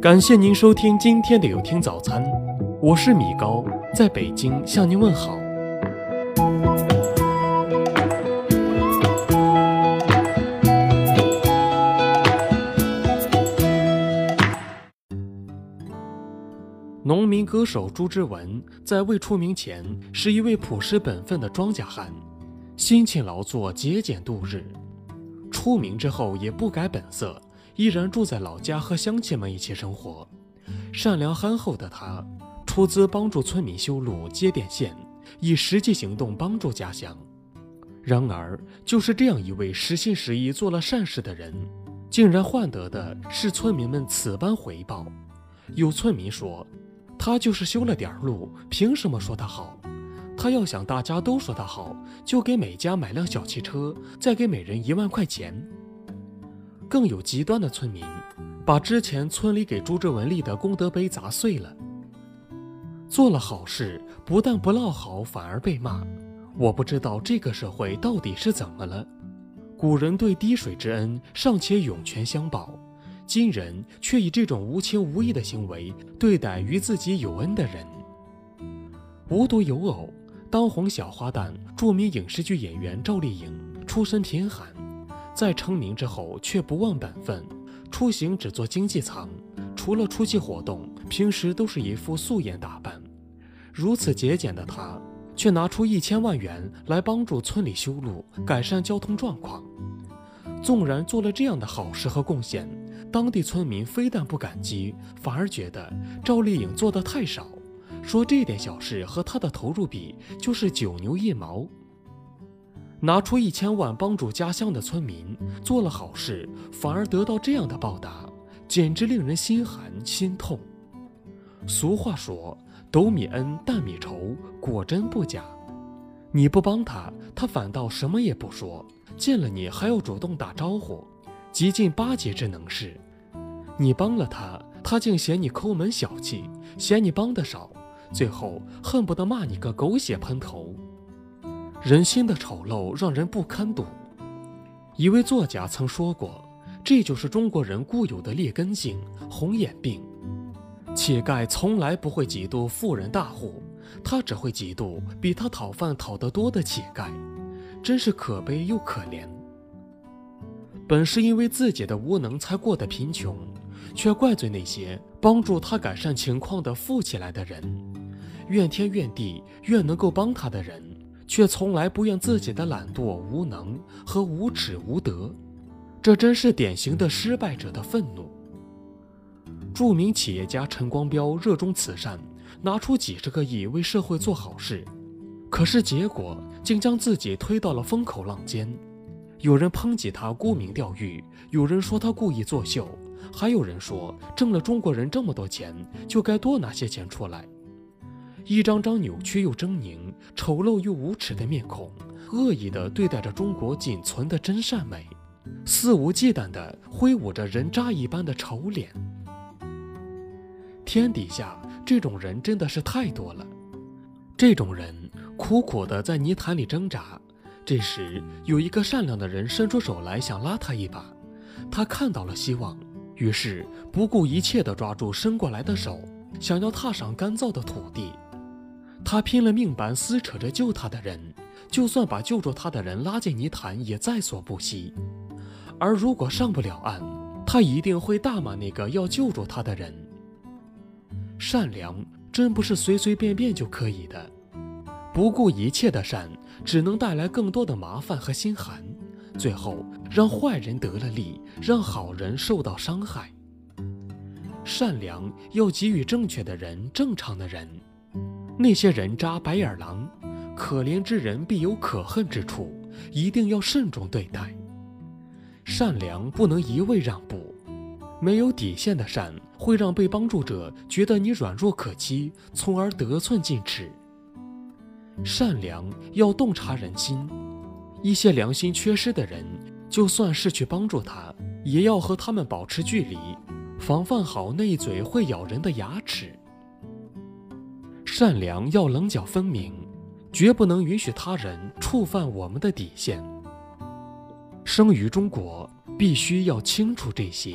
感谢您收听今天的有听早餐，我是米高，在北京向您问好。农民歌手朱之文在未出名前是一位朴实本分的庄稼汉，辛勤劳作，节俭度日。出名之后也不改本色。依然住在老家，和乡亲们一起生活。善良憨厚的他，出资帮助村民修路、接电线，以实际行动帮助家乡。然而，就是这样一位实心实意做了善事的人，竟然换得的是村民们此般回报。有村民说：“他就是修了点路，凭什么说他好？他要想大家都说他好，就给每家买辆小汽车，再给每人一万块钱。”更有极端的村民，把之前村里给朱之文立的功德碑砸碎了。做了好事，不但不落好，反而被骂。我不知道这个社会到底是怎么了。古人对滴水之恩尚且涌泉相报，今人却以这种无情无义的行为对待与自己有恩的人。无独有偶，当红小花旦、著名影视剧演员赵丽颖出身贫寒。在成名之后，却不忘本分，出行只坐经济舱，除了出席活动，平时都是一副素颜打扮。如此节俭的他，却拿出一千万元来帮助村里修路，改善交通状况。纵然做了这样的好事和贡献，当地村民非但不感激，反而觉得赵丽颖做的太少，说这点小事和她的投入比，就是九牛一毛。拿出一千万帮助家乡的村民，做了好事，反而得到这样的报答，简直令人心寒心痛。俗话说：“斗米恩，担米仇”，果真不假。你不帮他，他反倒什么也不说，见了你还要主动打招呼，极尽巴结之能事。你帮了他，他竟嫌你抠门小气，嫌你帮的少，最后恨不得骂你个狗血喷头。人心的丑陋让人不堪睹。一位作家曾说过：“这就是中国人固有的劣根性——红眼病。乞丐从来不会嫉妒富人大户，他只会嫉妒比他讨饭讨得多的乞丐，真是可悲又可怜。本是因为自己的无能才过得贫穷，却怪罪那些帮助他改善情况的富起来的人，怨天怨地，怨能够帮他的人。”却从来不怨自己的懒惰、无能和无耻无德，这真是典型的失败者的愤怒。著名企业家陈光标热衷慈善，拿出几十个亿为社会做好事，可是结果竟将自己推到了风口浪尖。有人抨击他沽名钓誉，有人说他故意作秀，还有人说挣了中国人这么多钱，就该多拿些钱出来。一张张扭曲又狰狞、丑陋又无耻的面孔，恶意地对待着中国仅存的真善美，肆无忌惮地挥舞着人渣一般的丑脸。天底下这种人真的是太多了，这种人苦苦地在泥潭里挣扎。这时，有一个善良的人伸出手来，想拉他一把。他看到了希望，于是不顾一切地抓住伸过来的手，想要踏上干燥的土地。他拼了命般撕扯着救他的人，就算把救助他的人拉进泥潭，也在所不惜。而如果上不了岸，他一定会大骂那个要救助他的人。善良真不是随随便便就可以的，不顾一切的善，只能带来更多的麻烦和心寒，最后让坏人得了利，让好人受到伤害。善良要给予正确的人，正常的人。那些人渣、白眼狼，可怜之人必有可恨之处，一定要慎重对待。善良不能一味让步，没有底线的善会让被帮助者觉得你软弱可欺，从而得寸进尺。善良要洞察人心，一些良心缺失的人，就算是去帮助他，也要和他们保持距离，防范好那一嘴会咬人的牙齿。善良要棱角分明，绝不能允许他人触犯我们的底线。生于中国，必须要清楚这些。